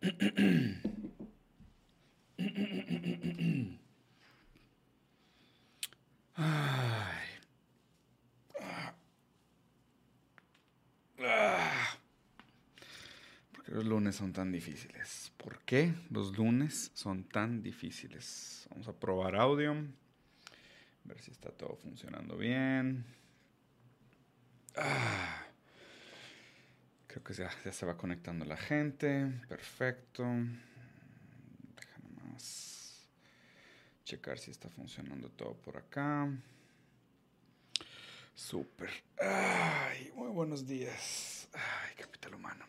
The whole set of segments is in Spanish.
¿Por qué los lunes son tan difíciles? ¿Por qué los lunes son tan difíciles? Vamos a probar audio. Ver si está todo funcionando bien. Ah. Creo que ya, ya se va conectando la gente. Perfecto. Déjame más checar si está funcionando todo por acá. Súper. Ay, muy buenos días. Ay, capital humano.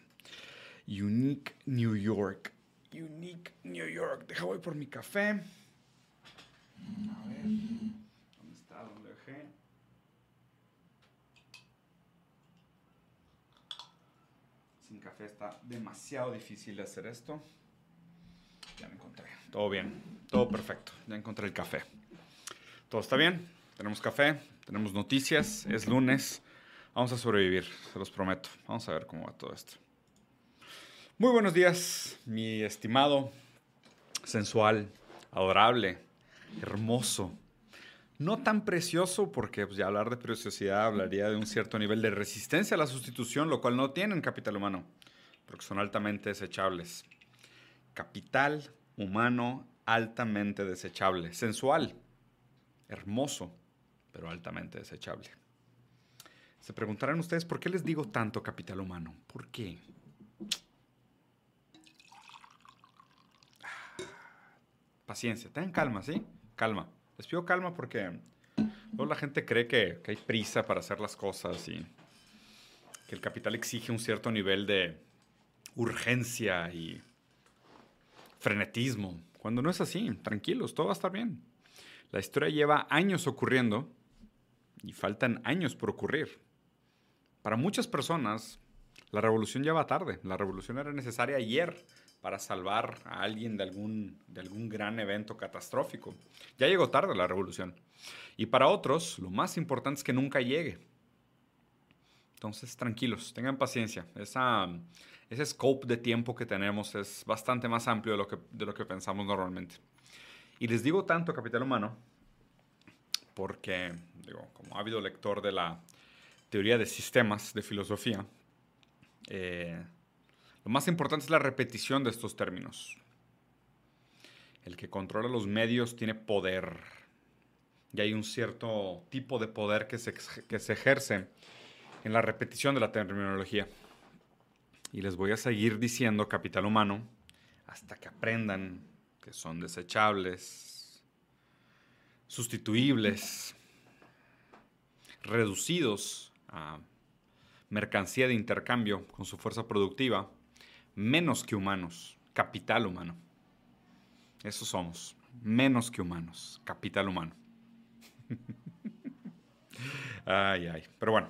Unique New York. Unique New York. Deja voy por mi café. A ver. ¿Dónde está? ¿Dónde dejé? Sin está demasiado difícil de hacer esto. Ya me encontré. Todo bien. Todo perfecto. Ya encontré el café. Todo está bien. Tenemos café. Tenemos noticias. Es lunes. Vamos a sobrevivir. Se los prometo. Vamos a ver cómo va todo esto. Muy buenos días, mi estimado, sensual, adorable, hermoso. No tan precioso porque pues, ya hablar de preciosidad hablaría de un cierto nivel de resistencia a la sustitución, lo cual no tienen capital humano, porque son altamente desechables. Capital humano altamente desechable, sensual, hermoso, pero altamente desechable. Se preguntarán ustedes, ¿por qué les digo tanto capital humano? ¿Por qué? paciencia, tengan calma, ¿sí? Calma. Les pido calma porque luego la gente cree que, que, hay prisa para hacer las cosas y que el capital exige un cierto nivel de urgencia y frenetismo. Cuando no es así, tranquilos, todo va a estar bien. La historia lleva años ocurriendo y faltan años por ocurrir. Para muchas personas, la revolución ya va tarde. La revolución era necesaria ayer para salvar a alguien de algún, de algún gran evento catastrófico. Ya llegó tarde la revolución. Y para otros, lo más importante es que nunca llegue. Entonces, tranquilos, tengan paciencia. Esa, ese scope de tiempo que tenemos es bastante más amplio de lo, que, de lo que pensamos normalmente. Y les digo tanto, Capital Humano, porque, digo, como habido lector de la teoría de sistemas de filosofía, eh, lo más importante es la repetición de estos términos. El que controla los medios tiene poder. Y hay un cierto tipo de poder que se, que se ejerce en la repetición de la terminología. Y les voy a seguir diciendo capital humano hasta que aprendan que son desechables, sustituibles, reducidos a mercancía de intercambio con su fuerza productiva menos que humanos, capital humano. Eso somos, menos que humanos, capital humano. ay, ay. Pero bueno,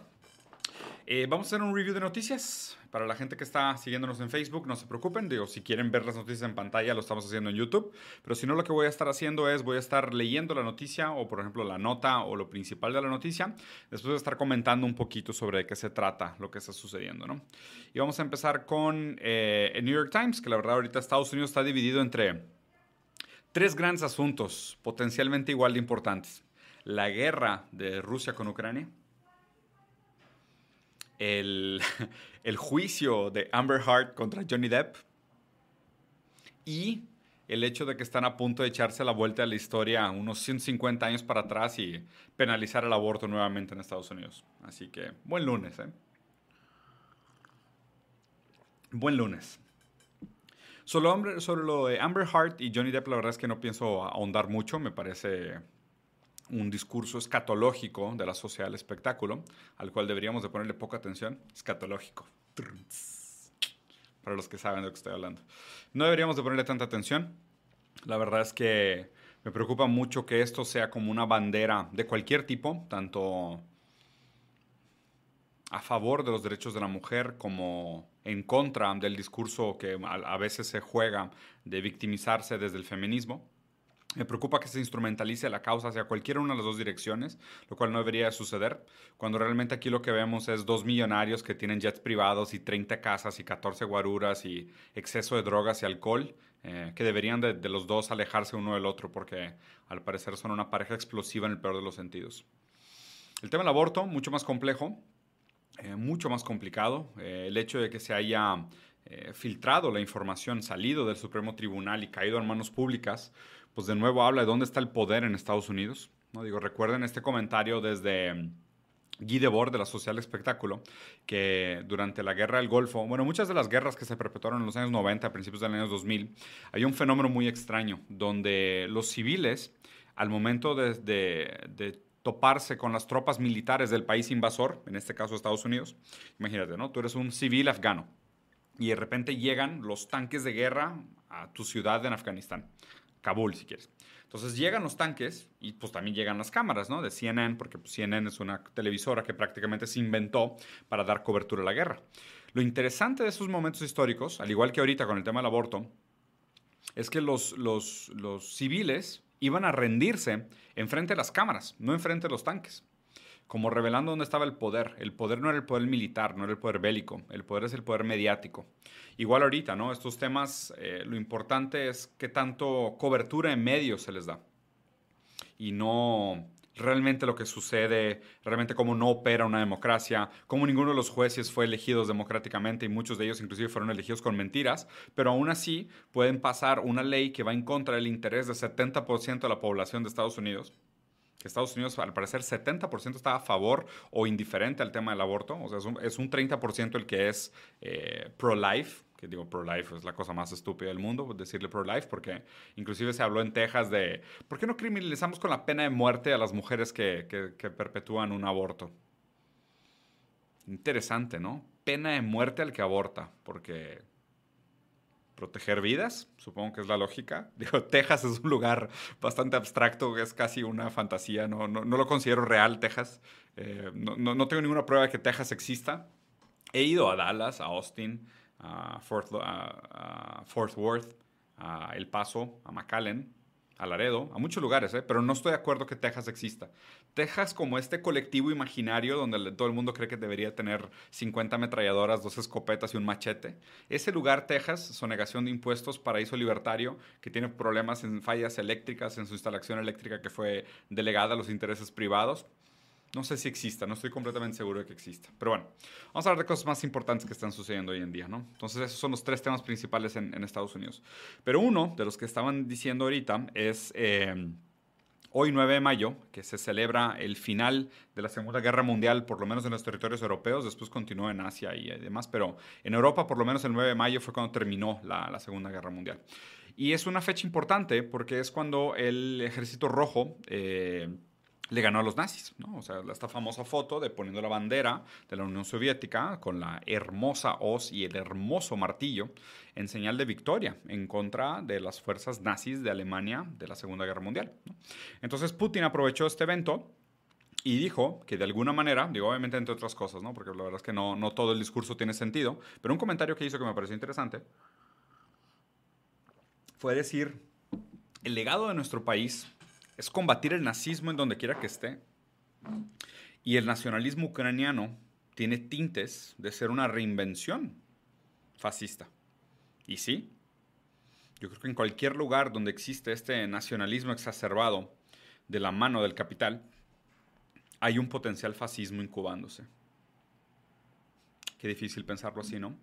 eh, vamos a hacer un review de noticias. Para la gente que está siguiéndonos en Facebook, no se preocupen. Digo, si quieren ver las noticias en pantalla, lo estamos haciendo en YouTube. Pero si no, lo que voy a estar haciendo es, voy a estar leyendo la noticia o, por ejemplo, la nota o lo principal de la noticia. Después de estar comentando un poquito sobre de qué se trata, lo que está sucediendo, ¿no? Y vamos a empezar con eh, el New York Times, que la verdad ahorita Estados Unidos está dividido entre tres grandes asuntos potencialmente igual de importantes. La guerra de Rusia con Ucrania el, juicio de Amber Heard contra Johnny Depp y el hecho de que están a punto de echarse la vuelta a la historia unos 150 años para atrás y penalizar el aborto nuevamente en Estados Unidos. Así que buen lunes, ¿eh? Buen lunes. Sobre, sobre lo de Amber Heard y Johnny Depp, la verdad es que no pienso ahondar mucho. Me parece un discurso escatológico de la sociedad del espectáculo, al cual deberíamos de ponerle poca atención. Escatológico. Para los que saben de lo que estoy hablando. No deberíamos de ponerle tanta atención. La verdad es que me preocupa mucho que esto sea como una bandera de cualquier tipo, tanto a favor de los derechos de la mujer como en contra del discurso que a veces se juega de victimizarse desde el feminismo. Me preocupa que se instrumentalice la causa hacia cualquiera una de las dos direcciones, lo cual no debería suceder, cuando realmente aquí lo que vemos es dos millonarios que tienen jets privados y 30 casas y 14 guaruras y exceso de drogas y alcohol, eh, que deberían de, los dos alejarse uno del otro porque al parecer son una pareja explosiva en el peor de los sentidos. El tema del aborto, mucho más complejo, eh, mucho más complicado. Eh, el hecho de que se haya filtrado la información, salido del Supremo Tribunal y caído en manos públicas, pues de nuevo habla de dónde está el poder en Estados Unidos. ¿no? Digo, recuerden este comentario desde mm, Guy Debord de la Social Espectáculo, que durante la Guerra del Golfo, bueno, muchas de las guerras que se perpetuaron en los años 90, a principios del año 2000, hay un fenómeno muy extraño, donde los civiles, al momento de, de, toparse con las tropas militares del país invasor, en este caso Estados Unidos, imagínate, ¿no? Tú eres un civil afgano y de repente llegan los tanques de guerra a tu ciudad en Afganistán. Kabul, si quieres. Entonces llegan los tanques y pues también llegan las cámaras, ¿no? De CNN, porque pues, CNN es una televisora que prácticamente se inventó para dar cobertura a la guerra. Lo interesante de esos momentos históricos, al igual que ahorita con el tema del aborto, es que los, los, los civiles iban a rendirse enfrente de las cámaras, no enfrente de los tanques como revelando dónde estaba el poder. El poder no era el poder militar, no era el poder bélico, el poder es el poder mediático. Igual ahorita, ¿no? Estos temas, eh, lo importante es qué tanto cobertura en medios se les da. Y no realmente lo que sucede, realmente cómo no opera una democracia, cómo ninguno de los jueces fue elegido democráticamente y muchos de ellos inclusive fueron elegidos con mentiras, pero aún así pueden pasar una ley que va en contra del interés del 70% de la población de Estados Unidos Estados Unidos, al parecer, 70% está a favor o indiferente al tema del aborto. O sea, es un, 30% el que es eh, pro-life, que digo pro-life es la cosa más estúpida del mundo, decirle pro-life, porque inclusive se habló en Texas de, ¿por qué no criminalizamos con la pena de muerte a las mujeres que, que perpetúan un aborto? Interesante, ¿no? Pena de muerte al que aborta, porque proteger vidas, supongo que es la lógica. Digo, Texas es un lugar bastante abstracto, es casi una fantasía, no, no, no lo considero real Texas. Eh, no, no, tengo ninguna prueba de que Texas exista. He ido a Dallas, a Austin, a Fort, a Fort Worth, a El Paso, a McAllen, a Laredo, a muchos lugares, ¿eh? pero no estoy de acuerdo que Texas exista. Texas como este colectivo imaginario donde todo el mundo cree que debería tener 50 ametralladoras, dos escopetas y un machete. Ese lugar, Texas, sonegación de impuestos, paraíso libertario, que tiene problemas en fallas eléctricas en su instalación eléctrica que fue delegada a los intereses privados. No sé si exista, no estoy completamente seguro de que exista. Pero bueno, vamos a hablar de cosas más importantes que están sucediendo hoy en día, ¿no? Entonces, esos son los tres temas principales en, Estados Unidos. Pero uno de los que estaban diciendo ahorita es eh, hoy 9 de mayo, que se celebra el final de la Segunda Guerra Mundial, por lo menos en los territorios europeos, después continuó en Asia y demás, pero en Europa, por lo menos el 9 de mayo fue cuando terminó la, Segunda Guerra Mundial. Y es una fecha importante porque es cuando el Ejército Rojo... Eh, le ganó a los nazis, ¿no? O sea, esta famosa foto de poniendo la bandera de la Unión Soviética con la hermosa hoz y el hermoso martillo en señal de victoria en contra de las fuerzas nazis de Alemania de la Segunda Guerra Mundial. Entonces Putin aprovechó este evento y dijo que de alguna manera, digo obviamente entre otras cosas, ¿no? porque la verdad es que no, no todo el discurso tiene sentido, pero un comentario que hizo que me pareció interesante fue decir, el legado de nuestro país es combatir el nazismo en donde quiera que esté. Y el nacionalismo ucraniano tiene tintes de ser una reinvención fascista. Y sí, yo creo que en cualquier lugar donde existe este nacionalismo exacerbado de la mano del capital, hay un potencial fascismo incubándose. Qué difícil pensarlo así, ¿no?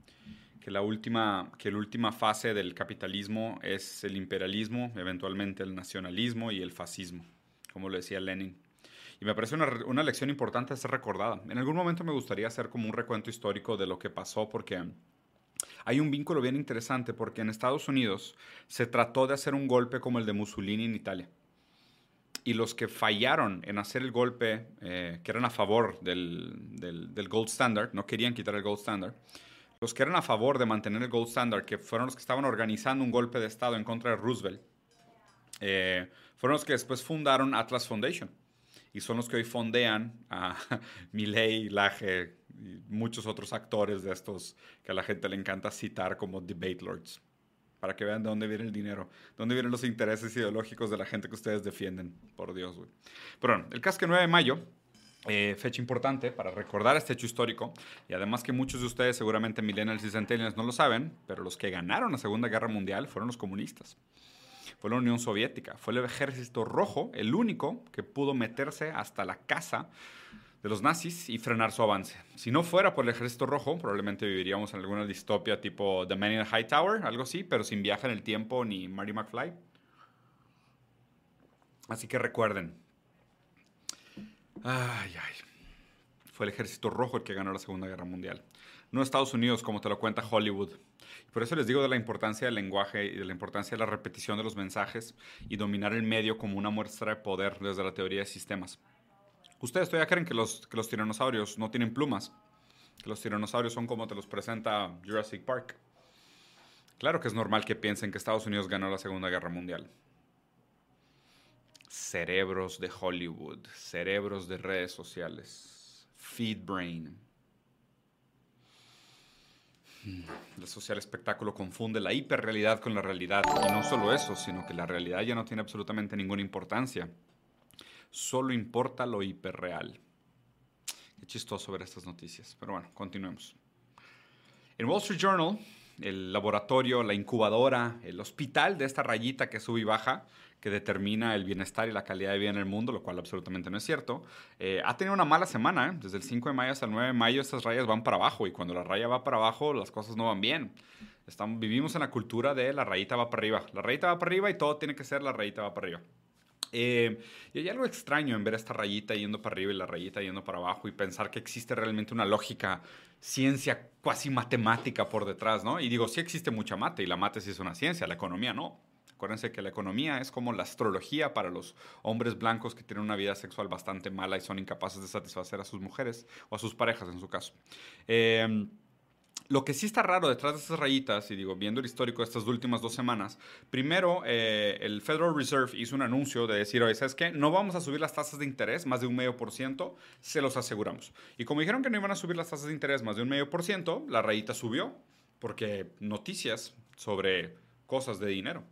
Que la última, que la última fase del capitalismo es el imperialismo, eventualmente el nacionalismo y el fascismo, como lo decía Lenin. Y me parece una, una lección importante a ser recordada. En algún momento me gustaría hacer como un recuento histórico de lo que pasó, porque hay un vínculo bien interesante, porque en Estados Unidos se trató de hacer un golpe como el de Mussolini en Italia. Y los que fallaron en hacer el golpe, eh, que eran a favor del, del, del gold standard, no querían quitar el gold standard, los que eran a favor de mantener el gold standard, que fueron los que estaban organizando un golpe de Estado en contra de Roosevelt, eh, fueron los que después fundaron Atlas Foundation. Y son los que hoy fondean a Milley, Laje y muchos otros actores de estos que a la gente le encanta citar como debate lords. para que vean de dónde viene el dinero, de dónde vienen los intereses ideológicos de la gente que ustedes defienden. Por Dios, güey. Pero bueno, el caso que 9 de mayo eh, fecha importante para recordar este hecho histórico y además que muchos de ustedes seguramente millennials y centennials no lo saben, pero los que ganaron la Segunda Guerra Mundial fueron los comunistas. Fue la Unión Soviética, fue el ejército rojo el único que pudo meterse hasta la casa de los nazis y frenar su avance. Si no fuera por el ejército rojo, probablemente viviríamos en alguna distopia tipo The Man in the High Tower, algo así, pero sin viaje en el tiempo ni Marty McFly. Así que recuerden, Ay, ay. Fue el ejército rojo el que ganó la Segunda Guerra Mundial. No Estados Unidos, como te lo cuenta Hollywood. Por eso les digo de la importancia del lenguaje y de la importancia de la repetición de los mensajes y dominar el medio como una muestra de poder desde la teoría de sistemas. Ustedes todavía creen que los, que los tiranosaurios no tienen plumas, que los tiranosaurios son como te los presenta Jurassic Park. Claro que es normal que piensen que Estados Unidos ganó la Segunda Guerra Mundial cerebros de Hollywood, cerebros de redes sociales, feed brain. Hmm, el social espectáculo confunde la hiperrealidad con la realidad. Y no solo eso, sino que la realidad ya no tiene absolutamente ninguna importancia. Solo importa lo hiperreal. Qué chistoso ver estas noticias. Pero bueno, continuemos. En Wall Street Journal, el laboratorio, la incubadora, el hospital de esta rayita que sube y baja, que determina el bienestar y la calidad de vida en el mundo, lo cual absolutamente no es cierto, eh, ha tenido una mala semana. ¿eh? Desde el 5 de mayo hasta el 9 de mayo estas rayas van para abajo y cuando la raya va para abajo las cosas no van bien. Estamos, vivimos en la cultura de la rayita va para arriba. La rayita va para arriba y todo tiene que ser la rayita va para arriba. Eh, y hay algo extraño en ver esta rayita yendo para arriba y la rayita yendo para abajo y pensar que existe realmente una lógica, ciencia cuasi matemática por detrás, ¿no? Y digo, sí existe mucha mate y la mate sí es una ciencia, la economía no. Acuérdense que la economía es como la astrología para los hombres blancos que tienen una vida sexual bastante mala y son incapaces de satisfacer a sus mujeres o a sus parejas en su caso. Em, lo que sí está raro detrás de estas rayitas, y digo, viendo el histórico de estas últimas dos semanas, primero eh, el Federal Reserve hizo un anuncio de decir, oye, ¿sabes qué? No vamos a subir las tasas de interés más de un medio por ciento, se los aseguramos. Y como dijeron que no iban a subir las tasas de interés más de un medio por ciento, la rayita subió, porque noticias sobre cosas de dinero.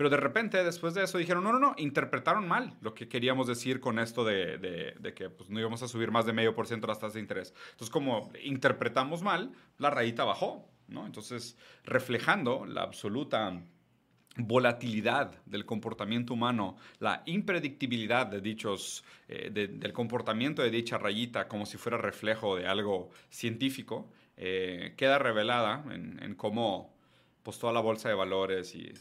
Pero de repente, después de eso, dijeron, no, no, no, interpretaron mal lo que queríamos decir con esto de, de, que pues, no íbamos a subir más de medio por ciento las tasas de interés. Entonces, como interpretamos mal, la rayita bajó, ¿no? Entonces, reflejando la absoluta volatilidad del comportamiento humano, la impredictibilidad de dichos, eh, del comportamiento de dicha rayita como si fuera reflejo de algo científico, eh, queda revelada en, en cómo pues, toda la bolsa de valores y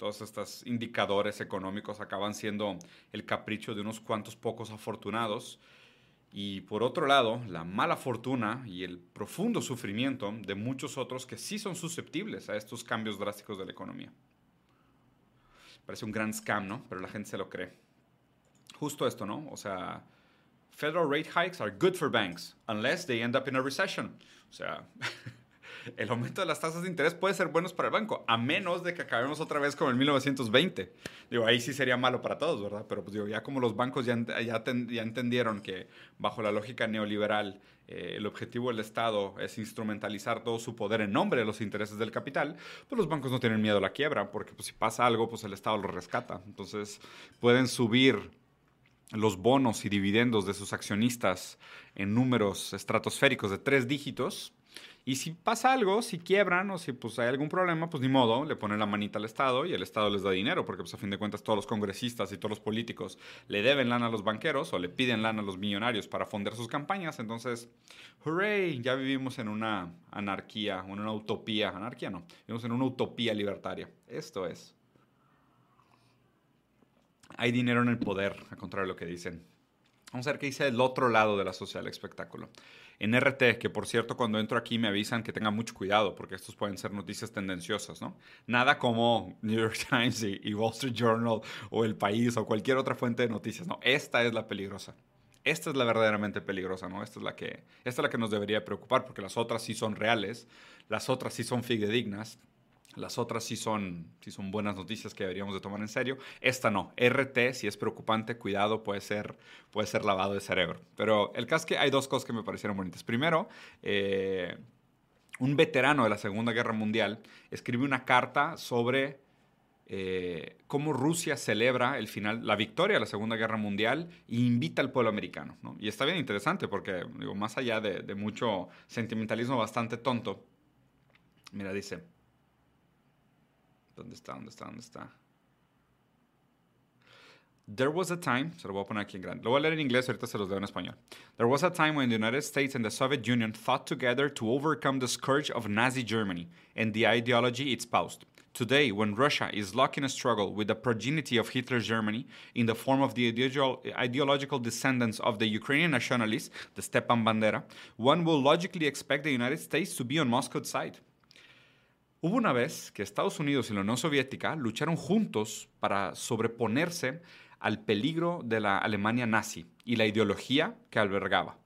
todos estos indicadores económicos acaban siendo el capricho de unos cuantos pocos afortunados. Y por otro lado, la mala fortuna y el profundo sufrimiento de muchos otros que sí son susceptibles a estos cambios drásticos de la economía. Parece un gran scam, ¿no? Pero la gente se lo cree. Justo esto, ¿no? O sea, federal rate hikes are good for banks unless they end up in a recession. O sea, el aumento de las tasas de interés puede ser bueno para el banco, a menos de que acabemos otra vez con el 1920. Digo, ahí sí sería malo para todos, ¿verdad? Pero pues digo, ya como los bancos ya, ya, ya entendieron que bajo la lógica neoliberal eh, el objetivo del Estado es instrumentalizar todo su poder en nombre de los intereses del capital, pues los bancos no tienen miedo a la quiebra, porque pues, si pasa algo, pues el Estado lo rescata. Entonces pueden subir los bonos y dividendos de sus accionistas en números estratosféricos de tres dígitos y si pasa algo, si quiebran o si pues, hay algún problema, pues ni modo, le ponen la manita al Estado y el Estado les da dinero, porque pues, a fin de cuentas todos los congresistas y todos los políticos le deben lana a los banqueros o le piden lana a los millonarios para fondear sus campañas. Entonces, hooray, ya vivimos en una anarquía, en una utopía, anarquía no, vivimos en una utopía libertaria. Esto es. Hay dinero en el poder, a contrario de lo que dicen. Vamos a ver qué dice el otro lado de la social espectáculo en RT, que por cierto cuando entro aquí me avisan que tenga mucho cuidado porque estos pueden ser noticias tendenciosas, ¿no? Nada como New York Times y, Wall Street Journal o El País o cualquier otra fuente de noticias, no, esta es la peligrosa. Esta es la verdaderamente peligrosa, ¿no? Esta es la que, esta es la que nos debería preocupar porque las otras sí son reales, las otras sí son fidedignas, las otras sí son, sí son buenas noticias que deberíamos de tomar en serio. Esta no. RT, si es preocupante, cuidado, puede ser, puede ser lavado de cerebro. Pero el caso es que hay dos cosas que me parecieron bonitas. Primero, eh, un veterano de la Segunda Guerra Mundial, escribe una carta sobre eh, cómo Rusia celebra el final, la victoria de la Segunda Guerra Mundial e invita al pueblo americano. Y está bien interesante porque, digo, más allá de, de mucho sentimentalismo bastante tonto, mira, dice, ¿dónde está? ¿Dónde está? ¿Dónde está? There was a time, se lo voy a poner aquí en grande. Lo voy a leer en inglés, ahorita se los leo en español. There was a time when the United States and the Soviet Union fought together to overcome the scourge of Nazi Germany and the ideology it espoused. Today, when Russia is locked in a struggle with the progeny of Hitler's Germany in the form of the ideological descendants of the Ukrainian nationalists, the Stepan Bandera, one will logically expect the United States to be on Moscow's side. Hubo una vez que Estados Unidos y la Unión Soviética lucharon juntos para sobreponerse al peligro de la Alemania nazi y la ideología que albergaba.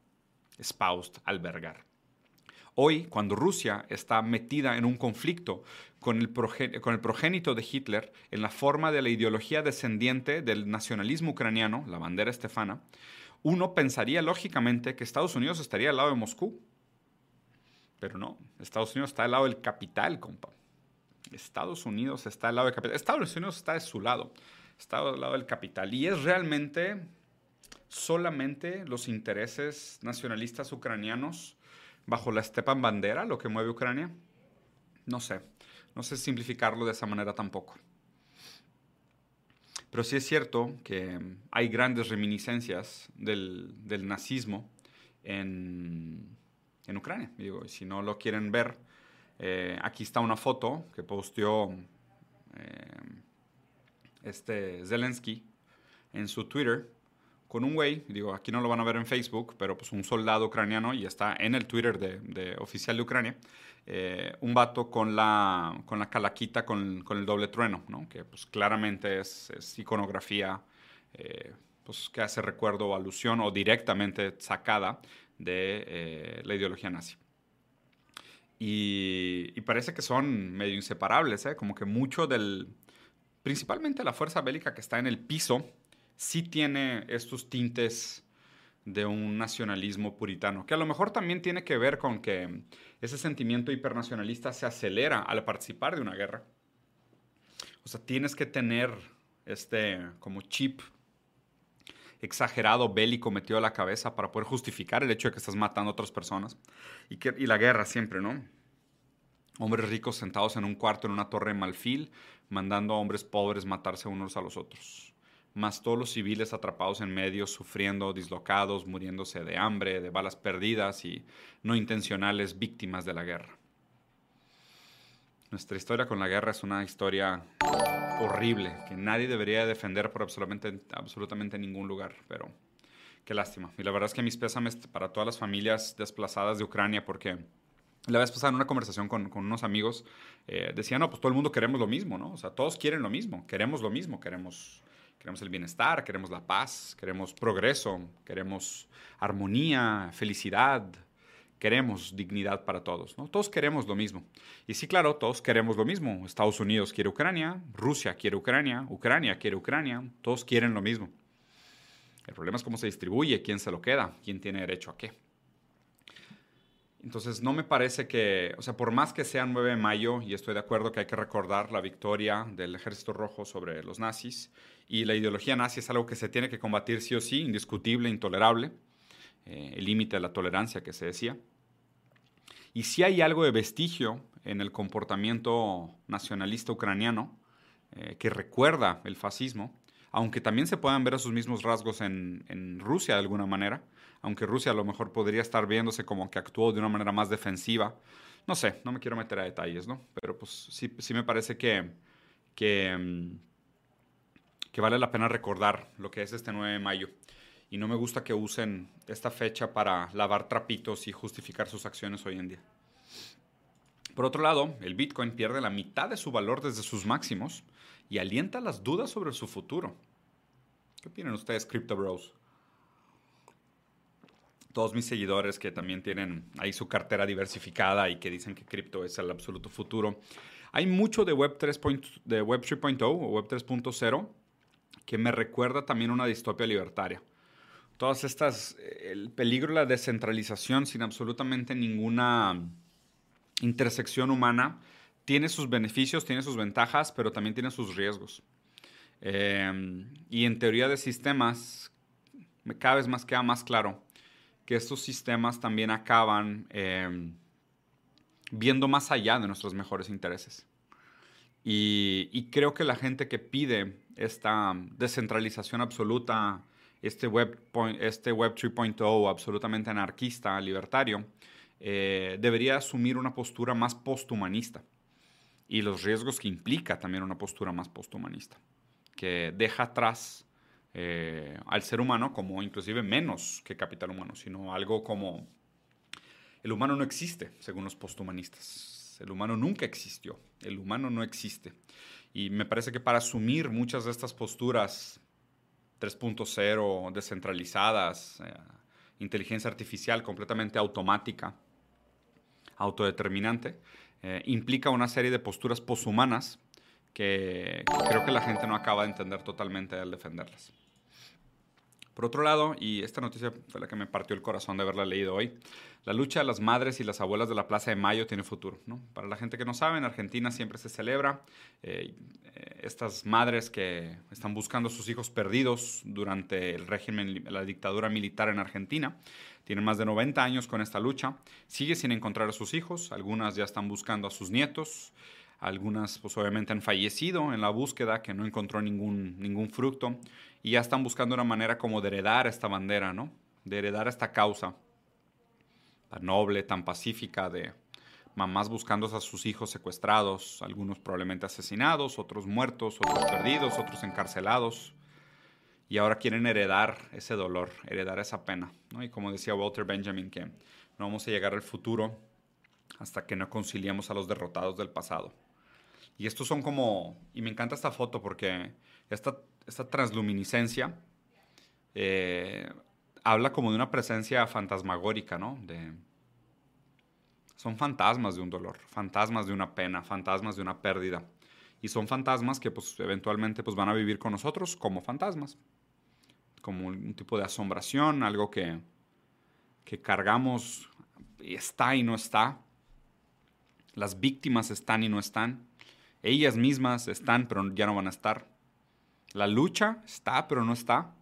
Espoused, albergar. Hoy, cuando Rusia está metida en un conflicto con el, con el, progénito de Hitler en la forma de la ideología descendiente del nacionalismo ucraniano, la bandera estefana, uno pensaría lógicamente que Estados Unidos estaría al lado de Moscú. Pero no, Estados Unidos está al lado del capital, compa. Estados Unidos está al lado del capital. Estados Unidos está de su lado está al lado del capital. Y es realmente solamente los intereses nacionalistas ucranianos bajo la Stepan Bandera lo que mueve Ucrania. No sé, no sé simplificarlo de esa manera tampoco. Pero sí es cierto que hay grandes reminiscencias del, nazismo en, Ucrania. Digo, si no lo quieren ver, eh, aquí está una foto que posteó eh, este Zelensky en su Twitter con un güey, digo, aquí no lo van a ver en Facebook, pero pues un soldado ucraniano y está en el Twitter de, oficial de Ucrania, eh, un vato con la, con la calaquita con, con el doble trueno, ¿no? que pues claramente es, es iconografía eh, pues, que hace recuerdo o alusión o directamente sacada de eh, la ideología nazi. Y, parece que son medio inseparables, ¿eh? como que mucho del, principalmente la fuerza bélica que está en el piso, sí tiene estos tintes de un nacionalismo puritano, que a lo mejor también tiene que ver con que ese sentimiento hipernacionalista se acelera al participar de una guerra. O sea, tienes que tener este como chip exagerado bélico metido a la cabeza para poder justificar el hecho de que estás matando a otras personas. Y, que, la guerra siempre, ¿no? Hombres ricos sentados en un cuarto en una torre de malfil mandando a hombres pobres matarse unos a los otros, más todos los civiles atrapados en medio, sufriendo, dislocados, muriéndose de hambre, de balas perdidas y no intencionales víctimas de la guerra. Nuestra historia con la guerra es una historia horrible que nadie debería defender por absolutamente, absolutamente ningún lugar, pero qué lástima. Y la verdad es que mis pésames para todas las familias desplazadas de Ucrania porque la vez pasada en una conversación con, unos amigos, eh, decían, no, pues todo el mundo queremos lo mismo, ¿no? O sea, todos quieren lo mismo, queremos lo mismo, queremos, queremos el bienestar, queremos la paz, queremos progreso, queremos armonía, felicidad, queremos dignidad para todos, ¿no? Todos queremos lo mismo. Y sí, claro, todos queremos lo mismo. Estados Unidos quiere Ucrania, Rusia quiere Ucrania, Ucrania quiere Ucrania, todos quieren lo mismo. El problema es cómo se distribuye, quién se lo queda, quién tiene derecho a qué. Entonces, no me parece que, o sea, por más que sea 9 de mayo, y estoy de acuerdo que hay que recordar la victoria del Ejército Rojo sobre los nazis, y la ideología nazi es algo que se tiene que combatir sí o sí, indiscutible, intolerable, eh, el límite de la tolerancia que se decía. Y si hay algo de vestigio en el comportamiento nacionalista ucraniano eh, que recuerda el fascismo, aunque también se puedan ver esos mismos rasgos en, Rusia de alguna manera, aunque Rusia a lo mejor podría estar viéndose como que actuó de una manera más defensiva. No sé, no me quiero meter a detalles, ¿no? Pero pues sí, sí me parece que, que, mm, que vale la pena recordar lo que es este 9 de mayo. Y no me gusta que usen esta fecha para lavar trapitos y justificar sus acciones hoy en día. Por otro lado, el Bitcoin pierde la mitad de su valor desde sus máximos y alienta las dudas sobre su futuro. ¿Qué opinan ustedes, Crypto Bros? todos mis seguidores que también tienen ahí su cartera diversificada y que dicen que cripto es el absoluto futuro. Hay mucho de Web 3.0 de Web 3.0 o Web 3.0 que me recuerda también una distopia libertaria. Todas estas, el peligro de la descentralización sin absolutamente ninguna intersección humana tiene sus beneficios, tiene sus ventajas, pero también tiene sus riesgos. Em, y en teoría de sistemas, cada vez más queda más claro que estos sistemas también acaban em, viendo más allá de nuestros mejores intereses. Y, creo que la gente que pide esta descentralización absoluta, este Web, este web 3.0 absolutamente anarquista, libertario, eh, debería asumir una postura más posthumanista y los riesgos que implica también una postura más posthumanista, que deja atrás eh, al ser humano como inclusive menos que capital humano, sino algo como el humano no existe, según los posthumanistas. El humano nunca existió, el humano no existe. Y me parece que para asumir muchas de estas posturas 3.0, descentralizadas, eh, inteligencia artificial completamente automática, autodeterminante, eh, implica una serie de posturas poshumanas que creo que la gente no acaba de entender totalmente al defenderlas. Por otro lado, y esta noticia fue la que me partió el corazón de haberla leído hoy, la lucha de las madres y las abuelas de la Plaza de Mayo tiene futuro. Para la gente que no sabe, en Argentina siempre se celebra eh, eh, estas madres que están buscando a sus hijos perdidos durante el régimen, la dictadura militar en Argentina. Tienen más de 90 años con esta lucha. Sigue sin encontrar a sus hijos. Algunas ya están buscando a sus nietos. Algunas, pues obviamente, han fallecido en la búsqueda, que no encontró ningún, ningún fruto. Y ya están buscando una manera como de heredar esta bandera, ¿no? De heredar esta causa tan noble, tan pacífica, de mamás buscando a sus hijos secuestrados, algunos probablemente asesinados, otros muertos, otros perdidos, otros encarcelados y ahora quieren heredar ese dolor, heredar esa pena. Y como decía Walter Benjamin, que no vamos a llegar al futuro hasta que no conciliemos a los derrotados del pasado. Y estos son como, y me encanta esta foto porque esta, esta transluminiscencia eh, habla como de una presencia fantasmagórica, ¿no? De, son fantasmas de un dolor, fantasmas de una pena, fantasmas de una pérdida. Y son fantasmas que pues eventualmente pues van a vivir con nosotros como fantasmas como un tipo de asombración, algo que, que cargamos está y no está. Las víctimas están y no están. Ellas mismas están, pero ya no van a estar. La lucha está, pero no está.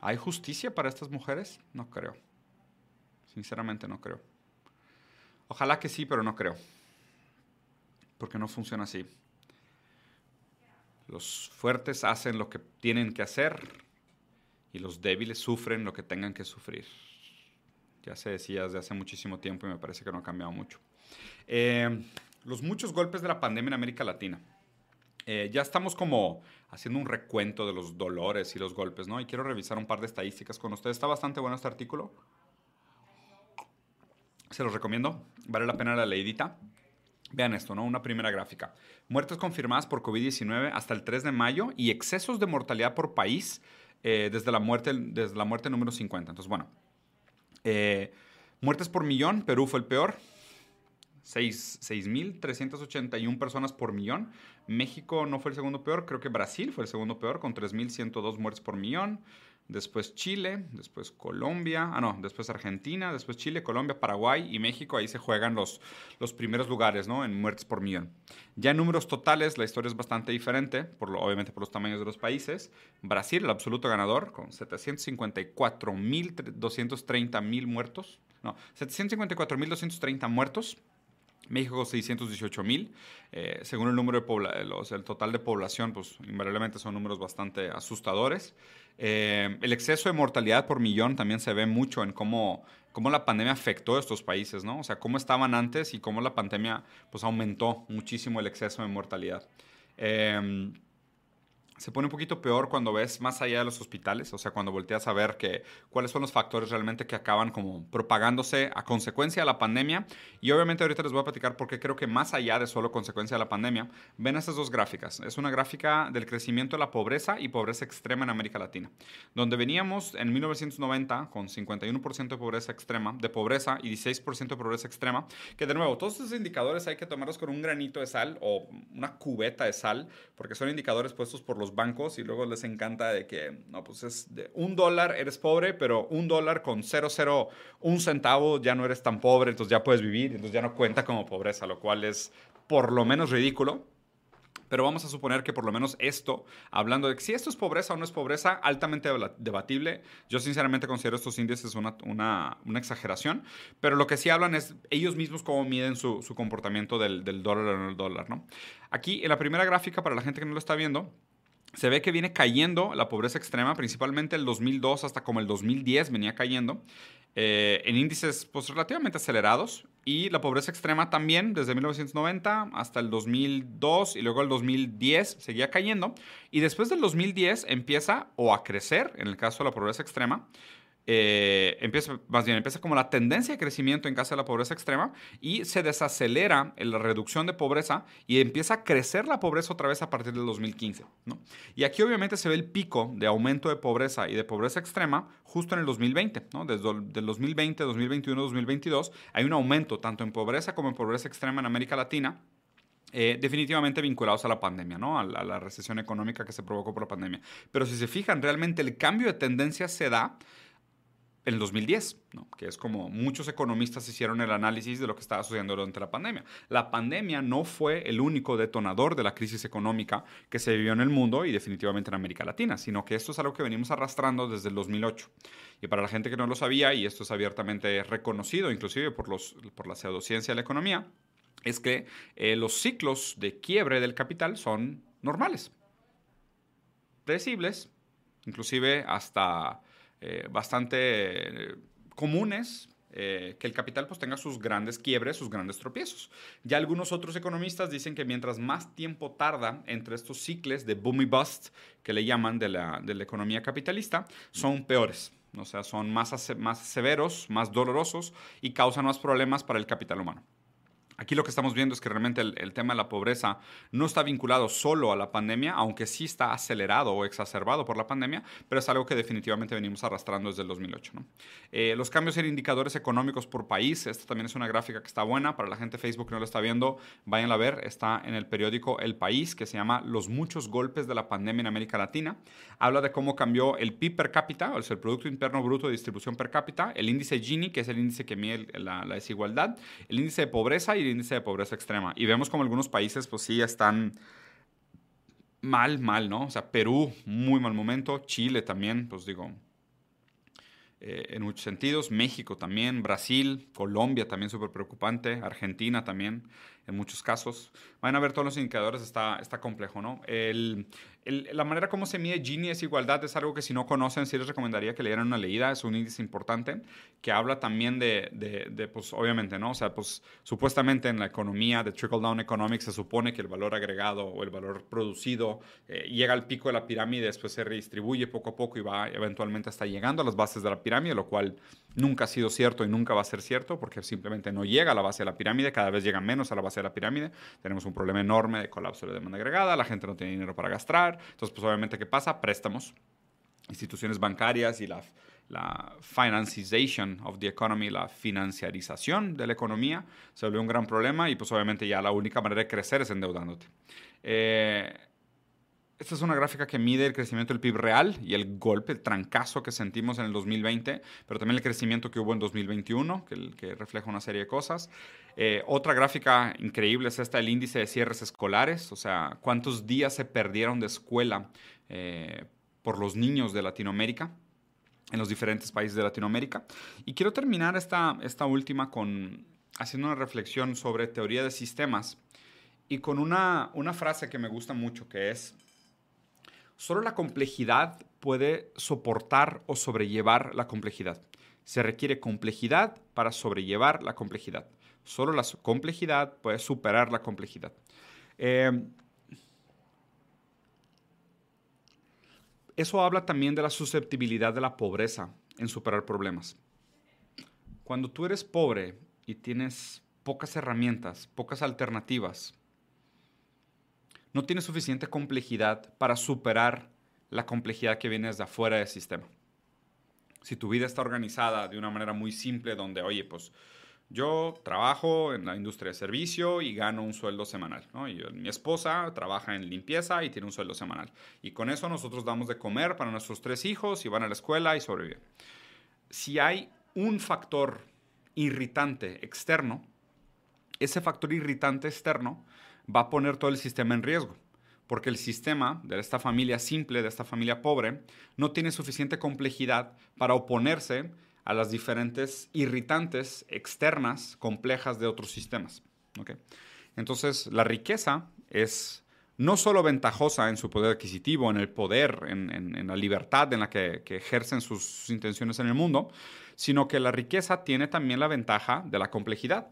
¿Hay justicia para estas mujeres? No creo. Sinceramente no creo. Ojalá que sí, pero no creo. Porque no funciona así. Los fuertes hacen lo que tienen que hacer y los débiles sufren lo que tengan que sufrir. Ya se decía desde hace muchísimo tiempo y me parece que no ha cambiado mucho. Eh, los muchos golpes de la pandemia en América Latina. Eh, ya estamos como haciendo un recuento de los dolores y los golpes, ¿no? Y quiero revisar un par de estadísticas con ustedes. Está bastante bueno este artículo. Se los recomiendo. Vale la pena la leidita. Vean esto, ¿no? Una primera gráfica. Muertes confirmadas por COVID-19 hasta el 3 de mayo y excesos de mortalidad por país eh, desde, la muerte, desde la muerte número 50. Entonces, bueno. Eh, muertes por millón, Perú fue el peor. 6.381 personas por millón. México no fue el segundo peor, creo que Brasil fue el segundo peor, con 3.102 muertes por millón después Chile, después Colombia, ah no, después Argentina, después Chile, Colombia, Paraguay y México, ahí se juegan los, los primeros lugares, ¿no? En muertes por millón. Ya en números totales la historia es bastante diferente, obviamente por los tamaños de los países. Brasil, el absoluto ganador, con 754.230.000 muertos, no, 754.230 muertos. México 618 mil. Eh, según el número de los, el total de población, pues invariablemente son números bastante asustadores. Eh, el exceso de mortalidad por millón también se ve mucho en cómo, cómo la pandemia afectó a estos países, ¿no? O sea, cómo estaban antes y cómo la pandemia pues aumentó muchísimo el exceso de mortalidad. Eh, se pone un poquito peor cuando ves más allá de los hospitales, o sea, cuando volteas a ver que, cuáles son los factores realmente que acaban como propagándose a consecuencia de la pandemia. Y obviamente ahorita les voy a platicar porque creo que más allá de solo consecuencia de la pandemia, ven estas dos gráficas. Es una gráfica del crecimiento de la pobreza y pobreza extrema en América Latina, donde veníamos en 1990 con 51% de pobreza extrema, de pobreza y 16% de pobreza extrema, que de nuevo, todos esos indicadores hay que tomarlos con un granito de sal o una cubeta de sal, porque son indicadores puestos por los los bancos y luego les encanta de que, no, pues es de un dólar eres pobre, pero un dólar con 0,0, un centavo ya no eres tan pobre, entonces ya puedes vivir, entonces ya no cuenta como pobreza, lo cual es por lo menos ridículo. Pero vamos a suponer que por lo menos esto, hablando de si esto es pobreza o no es pobreza, altamente debatible. Yo sinceramente considero estos índices una, una, una exageración, pero lo que sí hablan es ellos mismos cómo miden su, su comportamiento del, del, dólar en el dólar. ¿no? Aquí en la primera gráfica, para la gente que no lo está viendo, se ve que viene cayendo la pobreza extrema, principalmente el 2002 hasta como el 2010 venía cayendo. Eh, en índices pues, relativamente acelerados y la pobreza extrema también desde 1990 hasta el 2002 y luego el 2010 seguía cayendo y después del 2010 empieza o a crecer en el caso de la pobreza extrema eh, empieza, más bien, empieza como la tendencia de crecimiento en caso de la pobreza extrema y se desacelera la reducción de pobreza y empieza a crecer la pobreza otra vez a partir del 2015. ¿no? Y aquí obviamente se ve el pico de aumento de pobreza y de pobreza extrema justo en el 2020. ¿no? Desde el 2020, 2021, 2022 hay un aumento tanto en pobreza como en pobreza extrema en América Latina. Eh, definitivamente vinculados a la pandemia, ¿no? A la, a la, recesión económica que se provocó por la pandemia. Pero si se fijan, realmente el cambio de tendencia se da en el 2010, ¿no? que es como muchos economistas hicieron el análisis de lo que estaba sucediendo durante la pandemia. La pandemia no fue el único detonador de la crisis económica que se vivió en el mundo y definitivamente en América Latina, sino que esto es algo que venimos arrastrando desde el 2008. Y para la gente que no lo sabía, y esto es abiertamente reconocido inclusive por, los, por la pseudociencia de la economía, es que eh, los ciclos de quiebre del capital son normales, predecibles, inclusive hasta eh, bastante eh, comunes eh, que el capital pues tenga sus grandes quiebres, sus grandes tropiezos. Ya algunos otros economistas dicen que mientras más tiempo tarda entre estos ciclos de boom y bust, que le llaman de la, de la economía capitalista, son peores. O sea, son más, más severos, más dolorosos y causan más problemas para el capital humano. Aquí lo que estamos viendo es que realmente el, tema de la pobreza no está vinculado solo a la pandemia, aunque sí está acelerado o exacerbado por la pandemia, pero es algo que definitivamente venimos arrastrando desde el 2008. Eh, los cambios en indicadores económicos por país, esta también es una gráfica que está buena, para la gente de Facebook que no lo está viendo, vayan a ver, está en el periódico El País, que se llama Los muchos golpes de la pandemia en América Latina. Habla de cómo cambió el PIB per cápita, o sea, el Producto Interno Bruto de Distribución per cápita, el índice Gini, que es el índice que mide la, la desigualdad, el índice de pobreza y índice de pobreza extrema. Y vemos como algunos países, pues sí, están mal, mal, ¿no? O sea, Perú, muy mal momento, Chile también, pues digo, eh, en muchos sentidos, México también, Brasil, Colombia también súper preocupante, Argentina también, en muchos casos. Van a ver todos los indicadores, está, está complejo, ¿no? El, la manera como se mide Gini es igualdad es algo que si no conocen, sí les recomendaría que leyeran una leída, es un índice importante que habla también de, de, pues obviamente, ¿no? O sea, pues supuestamente en la economía de trickle down economics se supone que el valor agregado o el valor producido eh, llega al pico de la pirámide, después se redistribuye poco a poco y va eventualmente hasta llegando a las bases de la pirámide, lo cual nunca ha sido cierto y nunca va a ser cierto porque simplemente no llega a la base de la pirámide, cada vez llega menos a la base de la pirámide, tenemos un problema enorme de colapso de demanda agregada, la gente no tiene dinero para gastar, entonces, pues obviamente, ¿qué pasa? Préstamos, instituciones bancarias y la, la financization of the economy, la financiarización de la economía, se volvió un gran problema y pues obviamente ya la única manera de crecer es endeudándote. Eh, esta es una gráfica que mide el crecimiento del PIB real y el golpe, el trancazo que sentimos en el 2020, pero también el crecimiento que hubo en 2021, que, que refleja una serie de cosas. Eh, otra gráfica increíble es esta, el índice de cierres escolares, o sea, cuántos días se perdieron de escuela eh, por los niños de Latinoamérica en los diferentes países de Latinoamérica. Y quiero terminar esta, esta última con haciendo una reflexión sobre teoría de sistemas y con una, una frase que me gusta mucho, que es Solo la complejidad puede soportar o sobrellevar la complejidad. Se requiere complejidad para sobrellevar la complejidad. Solo la complejidad puede superar la complejidad. Eh, eso habla también de la susceptibilidad de la pobreza en superar problemas. Cuando tú eres pobre y tienes pocas herramientas, pocas alternativas, no tiene suficiente complejidad para superar la complejidad que viene desde afuera del sistema. Si tu vida está organizada de una manera muy simple, donde, oye, pues yo trabajo en la industria de servicio y gano un sueldo semanal, ¿no? Y mi esposa trabaja en limpieza y tiene un sueldo semanal. Y con eso nosotros damos de comer para nuestros tres hijos y van a la escuela y sobreviven. Si hay un factor irritante externo, ese factor irritante externo va a poner todo el sistema en riesgo, porque el sistema de esta familia simple, de esta familia pobre, no tiene suficiente complejidad para oponerse a las diferentes irritantes externas complejas de otros sistemas. Entonces, la riqueza es no solo ventajosa en su poder adquisitivo, en el poder, en, la libertad en la que, ejercen sus intenciones en el mundo, sino que la riqueza tiene también la ventaja de la complejidad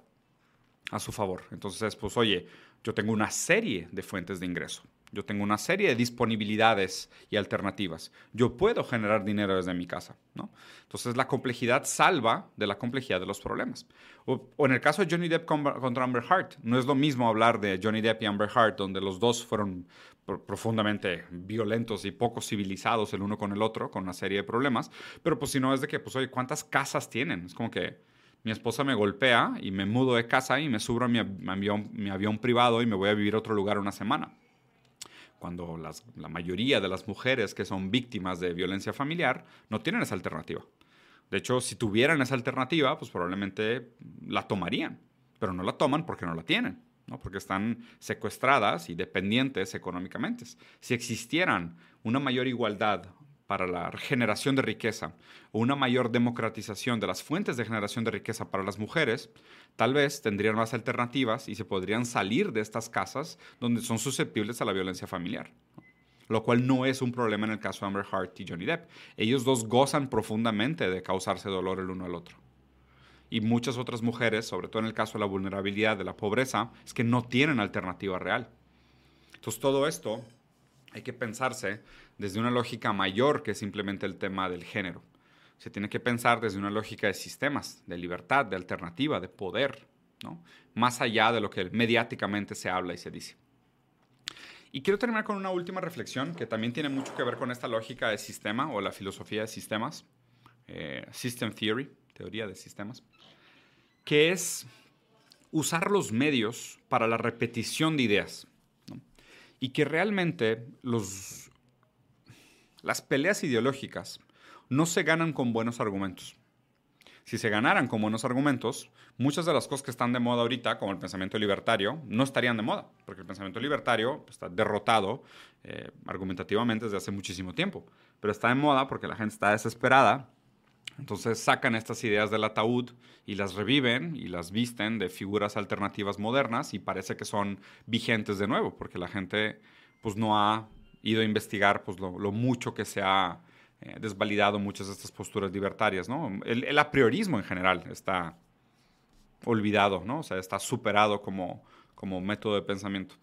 a su favor. Entonces, pues oye, yo tengo una serie de fuentes de ingreso. Yo tengo una serie de disponibilidades y alternativas. Yo puedo generar dinero desde mi casa, ¿no? Entonces la complejidad salva de la complejidad de los problemas. O, en el caso de Johnny Depp contra Amber Heard, no es lo mismo hablar de Johnny Depp y Amber Heard, donde los dos fueron profundamente violentos y poco civilizados el uno con el otro, con una serie de problemas, pero pues si no es de que, pues oye, ¿cuántas casas tienen? Es como que mi esposa me golpea y me mudo de casa y me subo a mi avión, privado y me voy a vivir a otro lugar una semana cuando la mayoría de las mujeres que son víctimas de violencia familiar no tienen esa alternativa. De hecho, si tuvieran esa alternativa, pues probablemente la tomarían, pero no la toman porque no la tienen, ¿no? porque están secuestradas y dependientes económicamente. Si existieran una mayor igualdad para la generación de riqueza o una mayor democratización de las fuentes de generación de riqueza para las mujeres, tal vez tendrían más alternativas y se podrían salir de estas casas donde son susceptibles a la violencia familiar. Lo cual no es un problema en el caso de Amber Heard y Johnny Depp. Ellos dos gozan profundamente de causarse dolor el uno al otro. Y muchas otras mujeres, sobre todo en el caso de la vulnerabilidad, de la pobreza, es que no tienen alternativa real. Entonces todo esto hay que pensarse desde una lógica mayor que simplemente el tema del género. Se tiene que pensar desde una lógica de sistemas, de libertad, de alternativa, de poder, ¿no? más allá de lo que mediáticamente se habla y se dice. Y quiero terminar con una última reflexión que también tiene mucho que ver con esta lógica de sistema o la filosofía de sistemas, eh, System Theory, teoría de sistemas, que es usar los medios para la repetición de ideas y que realmente los, las peleas ideológicas no se ganan con buenos argumentos. Si se ganaran con buenos argumentos, muchas de las cosas que están de moda ahorita, como el pensamiento libertario, no estarían de moda, porque el pensamiento libertario está derrotado eh, argumentativamente desde hace muchísimo tiempo. Pero está de moda porque la gente está desesperada entonces sacan estas ideas del ataúd y las reviven y las visten de figuras alternativas modernas y parece que son vigentes de nuevo, porque la gente pues no ha ido a investigar pues, lo, mucho que se ha eh, desvalidado muchas de estas posturas libertarias. ¿no? El, el, apriorismo en general está olvidado, ¿no? o sea, está superado como, como método de pensamiento.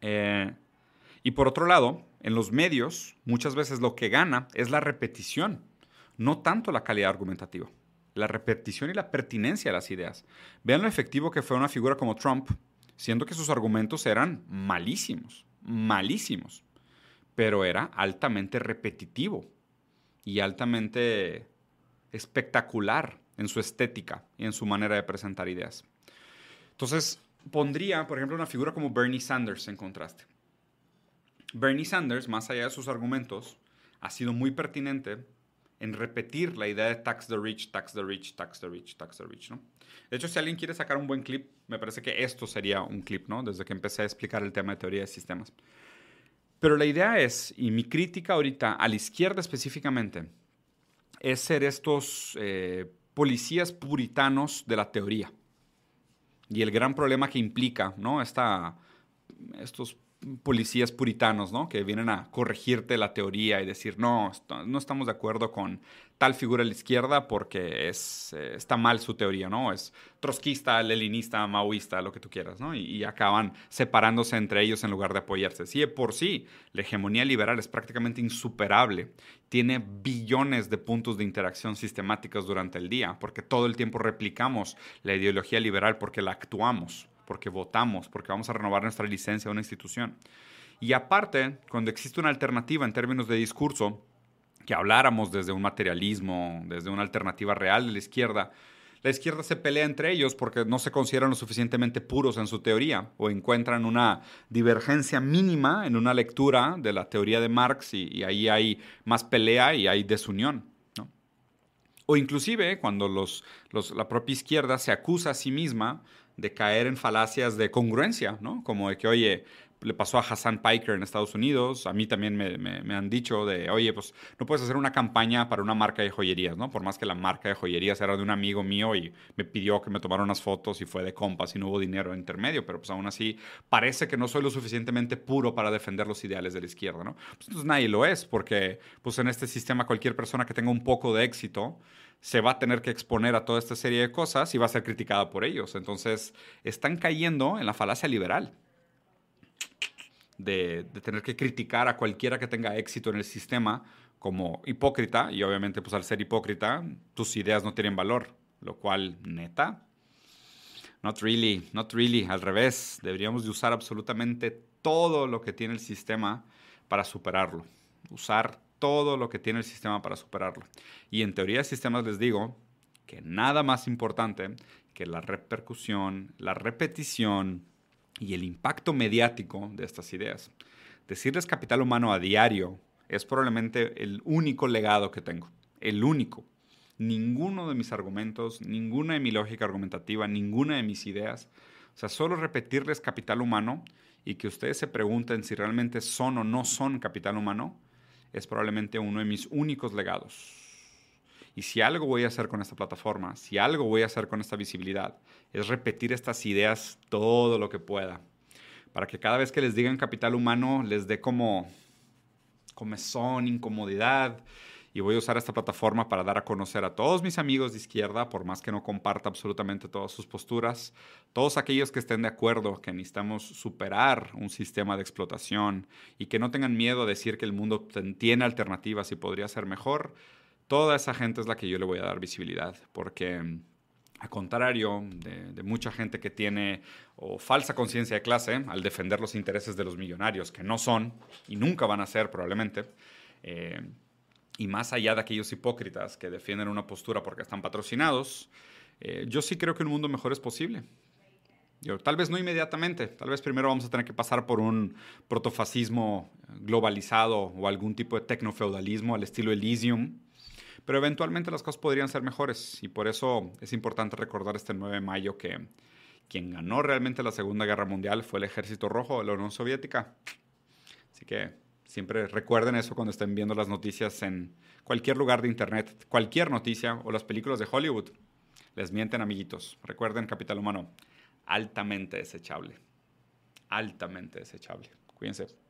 Eh, y por otro lado, en los medios muchas veces lo que gana es la repetición no tanto la calidad argumentativa, la repetición y la pertinencia de las ideas. Vean lo efectivo que fue una figura como Trump, siendo que sus argumentos eran malísimos, malísimos, pero era altamente repetitivo y altamente espectacular en su estética y en su manera de presentar ideas. Entonces, pondría, por ejemplo, una figura como Bernie Sanders en contraste. Bernie Sanders, más allá de sus argumentos, ha sido muy pertinente en repetir la idea de tax the rich, tax the rich, tax the rich, tax the rich, ¿no? De hecho, si alguien quiere sacar un buen clip, me parece que esto sería un clip, ¿no? Desde que empecé a explicar el tema de teoría de sistemas. Pero la idea es, y mi crítica ahorita a la izquierda específicamente, es ser estos eh, policías puritanos de la teoría. Y el gran problema que implica, ¿no? Esta, estos policías puritanos, ¿no? Que vienen a corregirte la teoría y decir, no, no estamos de acuerdo con tal figura a la izquierda porque es, eh, está mal su teoría, ¿no? Es trotskista, leninista, maoísta, lo que tú quieras, ¿no? Y, acaban separándose entre ellos en lugar de apoyarse. Sí, por sí, la hegemonía liberal es prácticamente insuperable. Tiene billones de puntos de interacción sistemáticos durante el día, porque todo el tiempo replicamos la ideología liberal porque la actuamos porque votamos, porque vamos a renovar nuestra licencia a una institución. Y aparte, cuando existe una alternativa en términos de discurso, que habláramos desde un materialismo, desde una alternativa real de la izquierda, La izquierda se pelea entre ellos porque no se consideran lo suficientemente puros en su teoría o encuentran una divergencia mínima en una lectura de la teoría de Marx y, ahí hay más pelea y hay desunión. O inclusive cuando la propia izquierda se acusa a sí misma de caer en falacias de congruencia, ¿no? Como de que, oye, le pasó a Hassan Piker en Estados Unidos, a mí también me, han dicho de, oye, pues no puedes hacer una campaña para una marca de joyerías, ¿no? Por más que la marca de joyerías era de un amigo mío y me pidió que me tomara unas fotos y fue de compas y no hubo dinero intermedio, pero pues aún así parece que no soy lo suficientemente puro para defender los ideales de la izquierda, ¿no? Pues entonces nadie lo es, porque pues en este sistema cualquier persona que tenga un poco de éxito, se va a tener que exponer a toda esta serie de cosas y va a ser criticada por ellos. Entonces, están cayendo en la falacia liberal de, tener que criticar a cualquiera que tenga éxito en el sistema como hipócrita y obviamente pues al ser hipócrita tus ideas no tienen valor, lo cual neta not really, not really, al revés, deberíamos de usar absolutamente todo lo que tiene el sistema para superarlo, usar todo lo que tiene el sistema para superarlo. Y en teoría de sistemas les digo que nada más importante que la repercusión, la repetición, y el impacto mediático de estas ideas. Decirles capital humano a diario es probablemente el único legado que tengo, el único. Ninguno de mis argumentos, ninguna de mi lógica argumentativa, ninguna de mis ideas, o sea, solo repetirles capital humano y que ustedes se pregunten si realmente son o no son capital humano, es probablemente uno de mis únicos legados. Y si algo voy a hacer con esta plataforma, si algo voy a hacer con esta visibilidad, es repetir estas ideas todo lo que pueda. Para que cada vez que les digan capital humano les dé como comezón, incomodidad. Y voy a usar esta plataforma para dar a conocer a todos mis amigos de izquierda, por más que no comparta absolutamente todas sus posturas, todos aquellos que estén de acuerdo que necesitamos superar un sistema de explotación y que no tengan miedo a decir que el mundo tiene alternativas y podría ser mejor toda esa gente es la que yo le voy a dar visibilidad, porque mm, a contrario de, mucha gente que tiene o falsa conciencia de clase al defender los intereses de los millonarios, que no son y nunca van a ser probablemente, eh, y más allá de aquellos hipócritas que defienden una postura porque están patrocinados, eh, yo sí creo que un mundo mejor es posible. Yo, tal vez no inmediatamente, tal vez primero vamos a tener que pasar por un protofascismo globalizado o algún tipo de tecnofeudalismo al estilo Elysium, pero eventualmente las cosas podrían ser mejores y por eso es importante recordar este 9 de mayo que quien ganó realmente la Segunda Guerra Mundial fue el Ejército Rojo de la Unión Soviética. Así que siempre recuerden eso cuando estén viendo las noticias en cualquier lugar de Internet, cualquier noticia o las películas de Hollywood. Les mienten amiguitos. Recuerden, capital humano, altamente desechable. Altamente desechable. Cuídense.